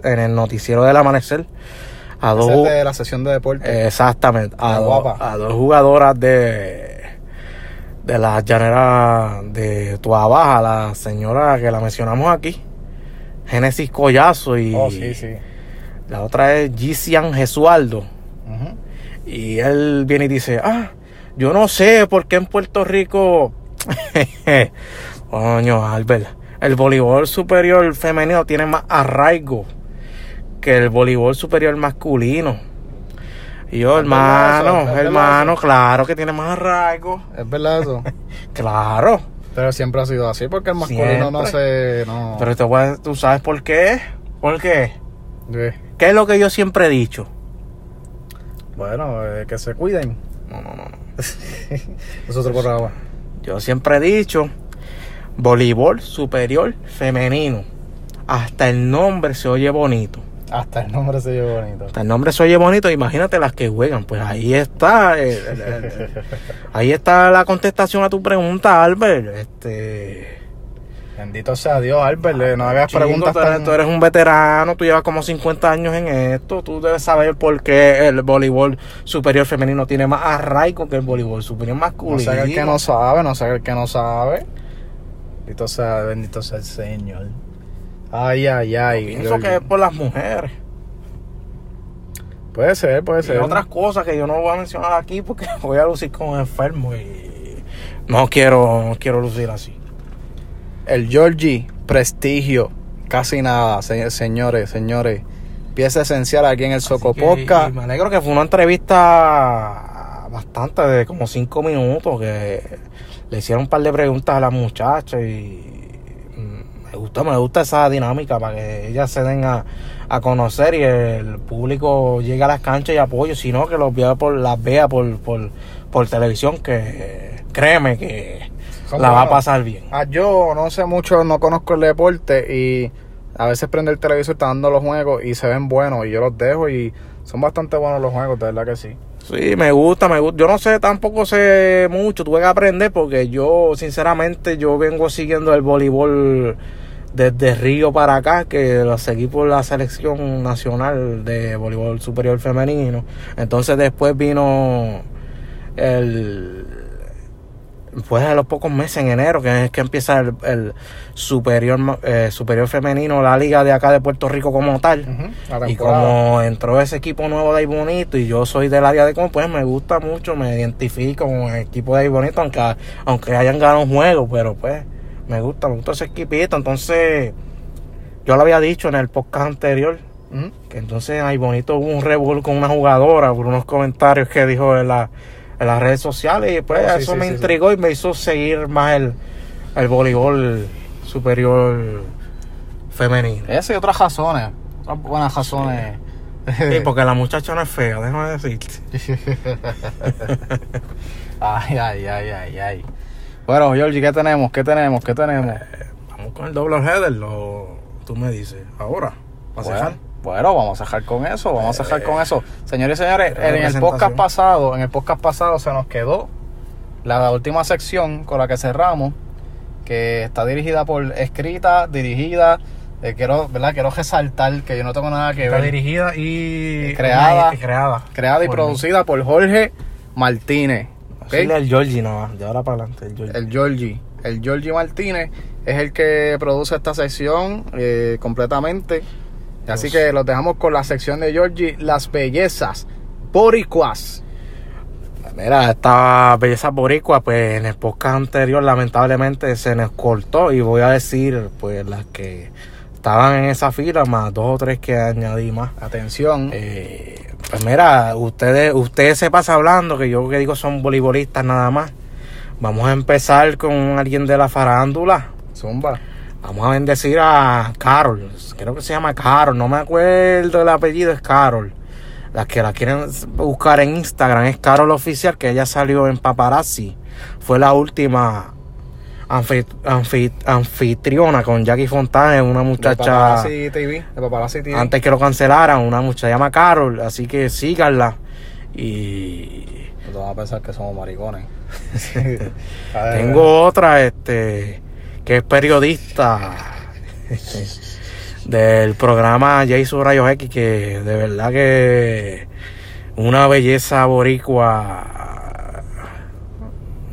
en el noticiero del amanecer a dos, de la sesión de deporte. exactamente, a dos jugadoras de de la llanera de Tua Baja, la señora que la mencionamos aquí, Génesis Collazo y oh, sí, sí. la otra es Gisian Jesualdo. Y él viene y dice, ah, yo no sé por qué en Puerto Rico, coño, Albert, el voleibol superior femenino tiene más arraigo que el voleibol superior masculino. Y yo, ¿Es verdad hermano, hermano, claro que tiene más arraigo. Es verdad eso. Claro. Pero siempre ha sido así porque el masculino no se. No. Pero te voy a- tú sabes por qué. ¿Por qué? ¿Qué es lo que yo siempre he dicho? Bueno, eh, que se cuiden. No, no, no. no. Es otro programa. Yo siempre he dicho voleibol superior femenino. Hasta el nombre se oye bonito. Hasta el nombre se lleva bonito. Hasta el nombre se oye bonito. Imagínate las que juegan. Pues ahí está. el- el- el- ahí está la contestación a tu pregunta, Albert. Este. Bendito sea Dios, Albert. eh, No hagas preguntas tú, eres, tan. tú eres un veterano, tú llevas como 50 años en esto. Tú debes saber por qué el voleibol superior femenino tiene más arraigo que el voleibol superior No masculino. sé el que no sabe, no sé el que no sabe. Bendito sea, bendito sea el Señor. Ay, ay, ay. Pienso Georgie. que es por las mujeres. Puede ser, puede Y ser. otras cosas que yo no voy a mencionar aquí porque voy a lucir como enfermo y no quiero, no quiero lucir así. El Georgie, prestigio. Casi nada, se- señores, señores. Pieza esencial aquí en el Soco Así que- Podcast. y me alegro que fue una entrevista bastante de como cinco minutos que le hicieron un par de preguntas a la muchacha y me gusta, me gusta esa dinámica para que ellas se den a, a conocer y el público llegue a las canchas y apoye, sino que los vea por, las vea por, por, por televisión, que créeme que Son la va a pasar bien. Ah, yo no sé mucho, no conozco el deporte y a veces prende el televisor, está dando los juegos y se ven buenos y yo los dejo y son bastante buenos los juegos, de verdad que sí. Sí, me gusta, me gusta. Yo no sé, tampoco sé mucho, tuve que aprender porque yo, sinceramente, yo vengo siguiendo el voleibol desde Río para acá, que lo seguí por la selección nacional de voleibol superior femenino. Entonces después vino el... Pues a los pocos meses, en enero, que es que empieza el, el superior eh, superior femenino, la liga de acá de Puerto Rico como tal. Y como entró ese equipo nuevo de ahí bonito y yo soy del área de como pues me gusta mucho, me identifico con el equipo de ahí bonito, aunque, aunque hayan ganado un juego, pero pues me gusta, me gusta ese equipito. Entonces, yo lo había dicho en el podcast anterior, que entonces ahí bonito hubo un revuelo con una jugadora por unos comentarios que dijo en, la, en las redes sociales y pues Oh, sí, eso sí, me sí, sí. intrigó y me hizo seguir más el, el voleibol superior femenino. Ese y otras razones, otras buenas razones. Sí, porque la muchacha no es fea, déjame decirte. Ay, ay, ay, ay, ay. Bueno, Georgie, ¿qué tenemos? ¿Qué tenemos? ¿Qué tenemos? Vamos con el doble header, lo, tú me dices, ahora, ¿vas a Bueno? Bueno, vamos a dejar con eso, vamos a dejar con eso. Señores y señores, en el podcast pasado, en el podcast pasado se nos quedó la última sección con la que cerramos, que está dirigida por, escrita, dirigida, eh, quiero, ¿verdad? Quiero resaltar que yo no tengo nada que Está ver. dirigida y Creada. y creada. Creada y por producida por Jorge Martínez. mí. ¿ok? Decirle al Georgie nada más, de ahora para adelante, el Georgie. El Georgie. El Georgie Martínez es el que produce esta sección eh, completamente. Así que los dejamos con la sección de Georgie, las bellezas boricuas. Mira, esta belleza boricua, pues en el podcast anterior lamentablemente se nos cortó y voy a decir pues las que estaban en esa fila más dos o tres que añadí más. Atención. Eh, pues mira, ustedes, ustedes se pasa hablando, que yo que digo son voleibolistas nada más. Vamos a empezar con alguien de la farándula. Zumba. Vamos a bendecir a Carol. Creo que se llama Carol. No me acuerdo el apellido, es Carol. Las que la quieren buscar en Instagram es Carol Oficial, que ella salió en Paparazzi. Fue la última anfi- anfi- anfitriona con Jackie Fontana, una De muchacha Paparazzi TV. De Paparazzi TV. antes que lo cancelaran, una muchacha se llama Carol, así que síganla. Y No te vas a pensar que somos maricones. Tengo otra, este, que es periodista del programa Jason Rayos X, que de verdad que una belleza boricua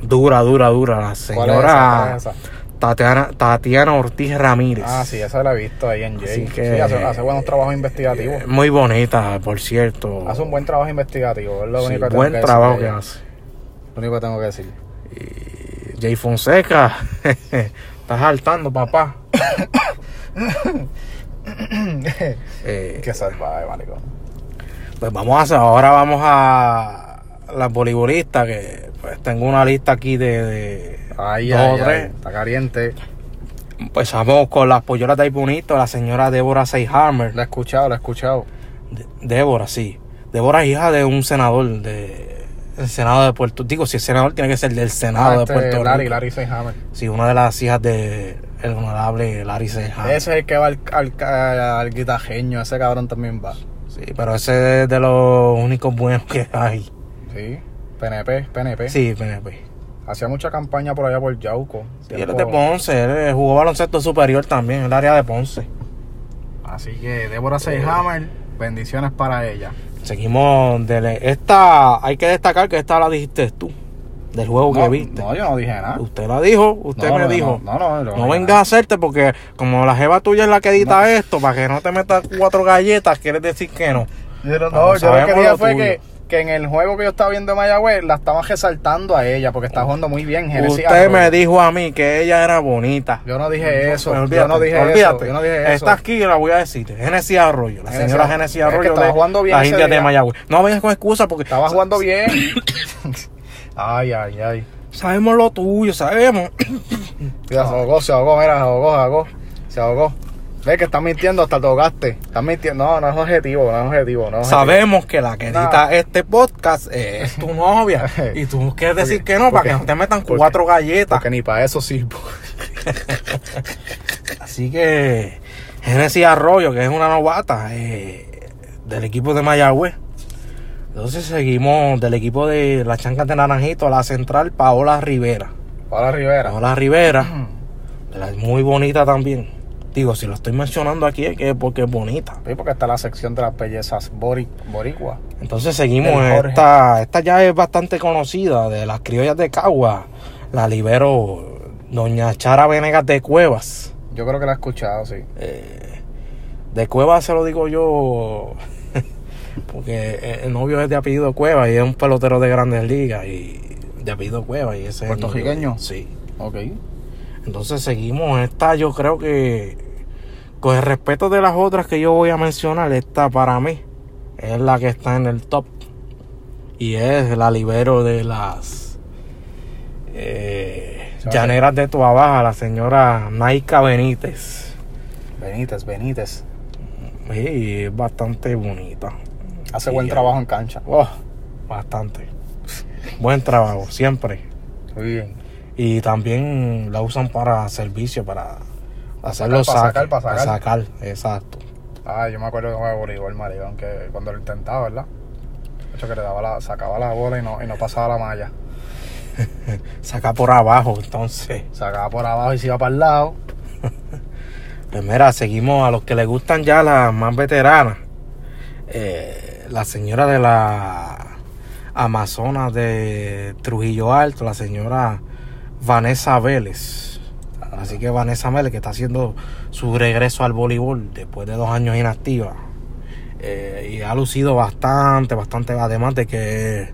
dura, dura, dura. La ¿Cuál es esa? señora ¿Cuál es esa? Tatiana, Tatiana Ortiz Ramírez. Ah, sí, esa la he visto ahí en Jay. Que- Sí, hace, hace buenos trabajos investigativos. Muy bonita, por cierto. Hace un buen trabajo investigativo. Es lo Sí, único que tengo buen que decir trabajo que hace. Lo único que tengo que decir. Jay Fonseca, estás saltando, papá. Eh, Qué salvaje, maricón. pues vamos a hacer, ahora vamos a las voleibolistas, que pues tengo una lista aquí de, de Ay, dos ay, o ay, tres. Está caliente. Pues vamos con las pollolas de ahí bonito, la señora Débora Seyhammer. Lo he escuchado, lo he escuchado. De- Débora, sí. Débora es hija de un senador de el Senado de Puerto Digo, si es senador, tiene que ser del Senado Ah, de este, Puerto Larry, Rico. Larry Seyhammer. Sí, una de las hijas de el honorable Larry Seyhammer. Ese es el que va al, al, al, al guitajeño. Ese cabrón también va. Sí, pero ese es de los únicos buenos que hay. Sí. PNP, PNP. Sí, PNP. Hacía mucha campaña por allá por Yauco. Sí, él es de Ponce, él jugó baloncesto superior también, en el área de Ponce. Así que Débora Seyhammer, bendiciones para ella. Seguimos de esta, hay que destacar que esta la dijiste tú, del juego No, que viste. no, yo no dije nada. Usted la dijo, usted No, me no, dijo. No, no, no. No, vengas a hacerte porque como la jeva tuya es la que edita esto, para que no te metas cuatro galletas, quieres decir que no. Pero no, yo lo que dije fue que, que en el juego que yo estaba viendo de Mayagüez la estaban resaltando a ella porque está jugando muy bien. Genesis Usted Arroyo. me dijo a mí que ella era bonita. Yo no dije eso. Pues yo no dije olvídate. eso. Yo no dije eso. Está aquí, la voy a decir. Genesis Arroyo, la Genesis señora Arroyo. Genesis Es que Arroyo estaba de jugando bien las ese Indias de. Mayagüez. No vengas con excusa porque Estaba jugando bien. ay, ay, ay. sabemos lo tuyo, sabemos. Mira, se ahogó, se ahogó, mira, se ahogó, se ahogó. Se ahogó. Ve que estás mintiendo hasta tocaste. Estás mintiendo. No, no es objetivo, no es objetivo. No es Sabemos que la que No. edita este podcast es tu novia. y tú quieres decir que no para que no te metan cuatro galletas. Porque ni para eso sirvo. Así que Genesis Arroyo, que es una novata eh, del equipo de Mayagüez. Entonces seguimos del equipo de las chancas de Naranjito a la central, Paola Rivera. Paola Rivera. Paola Rivera, la- muy bonita también. Digo, si lo estoy mencionando aquí es que porque es bonita. Sí, porque está la sección de las bellezas bori- boricua. Entonces seguimos. Esta, esta ya es bastante conocida de las criollas de Cagua. La libero Doña Chara Venegas de Cuevas. Yo creo que la he escuchado, sí. Eh, de Cuevas se lo digo yo. Porque el novio es de apellido Cuevas y es un pelotero de grandes ligas. Y de apellido Cuevas. Y ese es. ¿Puertorriqueño? Sí. Ok. Entonces seguimos. Esta yo creo que con el respeto de las otras que yo voy a mencionar, esta para mí es la que está en el top. Y es la libero de las eh, llaneras de Tua Baja, la señora Naika Benítez. Benítez, Benítez. Sí, es bastante bonita. Hace Y, buen trabajo en cancha. Oh, bastante. Buen trabajo, siempre. Muy bien. Y también la usan para servicio, para hacer los sacar, para sacar, para sacar, exacto. Ah, yo me acuerdo de jugar voleibol, maricón, que cuando lo intentaba, ¿verdad? De hecho, que le daba la, sacaba la bola y no, y no pasaba la malla. Saca por abajo, entonces. Sacaba por abajo y se iba para el lado. Pues mira, seguimos a los que les gustan ya las más veteranas. Eh, la señora de la Amazonas de Trujillo Alto, la señora Vanessa Vélez. Así que Vanessa Vélez, que está haciendo su regreso al voleibol después de dos años inactiva. Eh, y ha lucido bastante, bastante, además de que es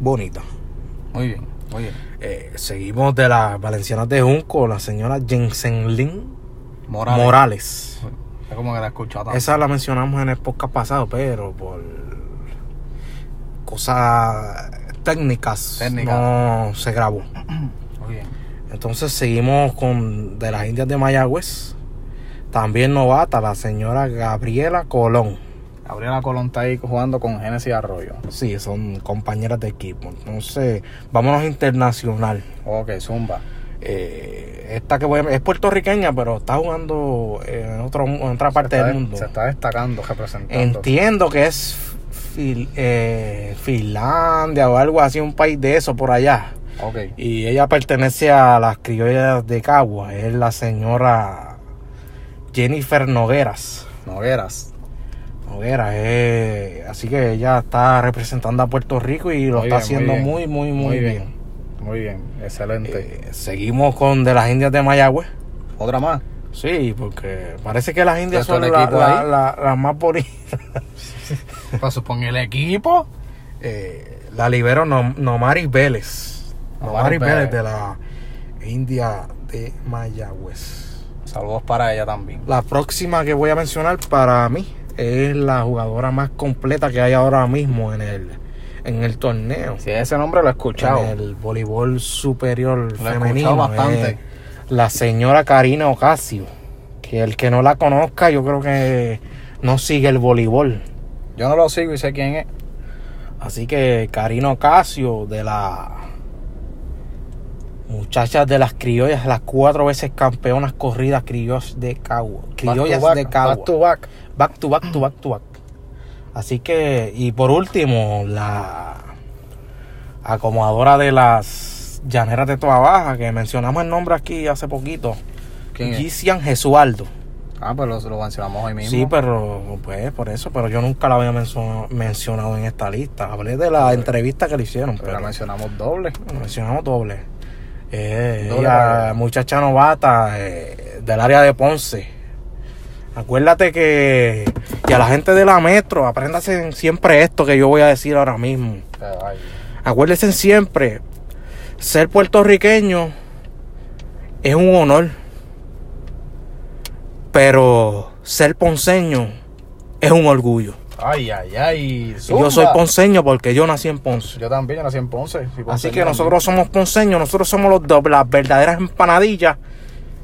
bonita. Muy bien, muy bien. Eh, seguimos de las valencianas de Junco, la señora Jensen Lin Morales. Morales. Es como que la he escuchado tanto. Esa la mencionamos en el podcast pasado, pero por cosas técnicas, Técnicas. no se grabó. Muy bien. Entonces seguimos con de las Indias de Mayagüez. También novata, la señora Gabriela Colón. Gabriela Colón está ahí jugando con Genesis Arroyo. Sí, son compañeras de equipo. Entonces, vámonos internacional. Ok, Zumba. Eh, esta que voy a- es puertorriqueña, pero está jugando en, otro, en otra parte del mundo. Se está destacando, representando. Entiendo que es Fil- eh, Finlandia o algo así, un país de eso por allá. Ok. Y ella pertenece a las criollas de Cagua. Es la señora Jennifer Nogueras. Nogueras. Nogueras, eh, así que ella está representando a Puerto Rico y lo Muy está bien, haciendo muy muy, bien. muy, muy, Muy bien. bien. Muy bien. Excelente. Eh, seguimos con de las Indias de Mayagüez. Otra más. Sí, porque parece que las Indias ¿Ya está son el la- la- la- las más bonitas. Para suponer el equipo. Eh, la libero Nom- Nomaris Vélez. Vélez Vélez. de la India de Mayagüez. Saludos para ella también. La próxima que voy a mencionar para mí es la jugadora más completa que hay ahora mismo en el, en el torneo. Si ese nombre lo he escuchado. En el voleibol superior Lo he femenino. escuchado bastante. es La señora Karina Ocasio. Que el que no la conozca, yo creo que no sigue el voleibol. Yo no lo sigo y sé quién es. Así que Karina Ocasio de la muchachas de las criollas, las cuatro veces campeonas corridas criollas de Cagua. Criollas Back de Cagua. Back to back. Back to back to back to back. Así que, y por último, la acomodadora de las llaneras de Toa Baja, que mencionamos el nombre aquí hace poquito. Gisian Jesualdo. Ah, pues lo, lo mencionamos hoy mismo. Sí, pero pues por eso, pero yo nunca la había mencio- mencionado en esta lista. Hablé de la entrevista que le hicieron, Pero pero la mencionamos doble. lo mencionamos doble. Eh, para- muchacha novata eh, del área de Ponce. Acuérdate que, que a la gente de la metro, apréndase siempre esto que yo voy a decir ahora mismo. Ay, Acuérdense siempre, ser puertorriqueño es un honor. Pero ser ponceño es un orgullo. Ay, ay. ay. Y yo Zumba. soy ponceño porque yo nací en Ponce. Yo también, yo nací en Ponce. Así que nosotros somos ponceños, nosotros somos los dos, las verdaderas empanadillas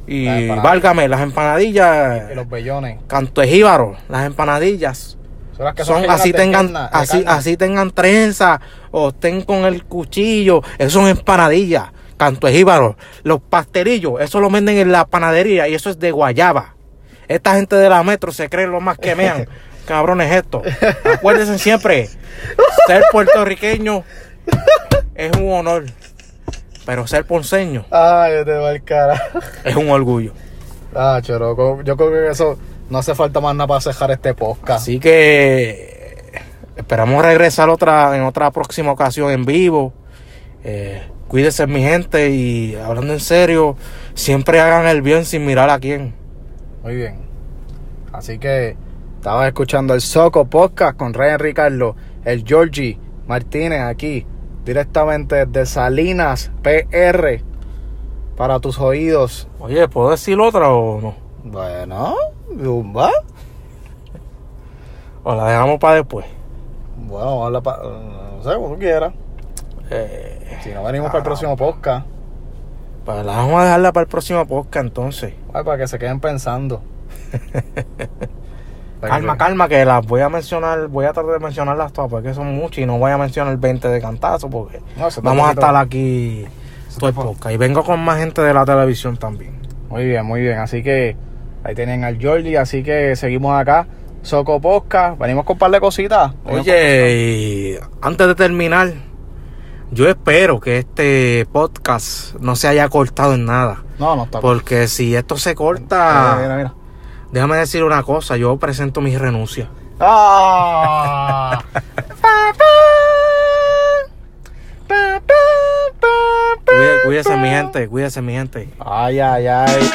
Y Las empanadillas. válgame, las empanadillas, Y los bellones. canto de jíbaro, las empanadillas. Son las que son rellenas así tengan así así tengan trenza o estén con el cuchillo eso son empanadillas canto de jíbaro los pastelillos eso lo venden en la panadería y eso es de guayaba esta gente de la metro se cree lo más que mean cabrones esto acuérdense siempre ser puertorriqueño es un honor pero ser ponceño Ay, yo te va el cara. es un orgullo Ah, choroco. Yo creo que eso no hace falta más nada para cejar este podcast. Así que esperamos regresar otra en otra próxima ocasión en vivo. Eh, cuídense mi gente y hablando en serio, siempre hagan el bien sin mirar a quién. Muy bien. Así que estaba escuchando el Soco Podcast con Ryan Ricardo, el Georgie Martínez aquí, directamente desde Salinas, PR, para tus oídos. Oye, ¿puedo decir otra o no? Bueno, zumba. O la dejamos para después. Bueno, habla pa- no sé, como quieras. Eh, Si no venimos para el próximo podcast, pues la vamos a dejarla para el próximo podcast entonces. ay, para que se queden pensando. Calma, que- calma, que las voy a mencionar, voy a tratar de mencionarlas todas porque son muchas y no voy a mencionar el 20 de cantazo porque No, vamos a estar aquí todo el podcast. Y vengo con más gente de la televisión también. Muy bien, muy bien. Así que ahí tienen al Georgie, así que seguimos acá. Soco Podcast, venimos con un par de cositas. Oye, antes de terminar, yo espero que este podcast no se haya cortado en nada. No, no está Porque si esto se Mira, corta, mira, mira. Déjame decir una cosa, yo presento mi renuncia. ¡Ah! Cuídese mi gente, cuídese mi gente. Ay, ay, ay.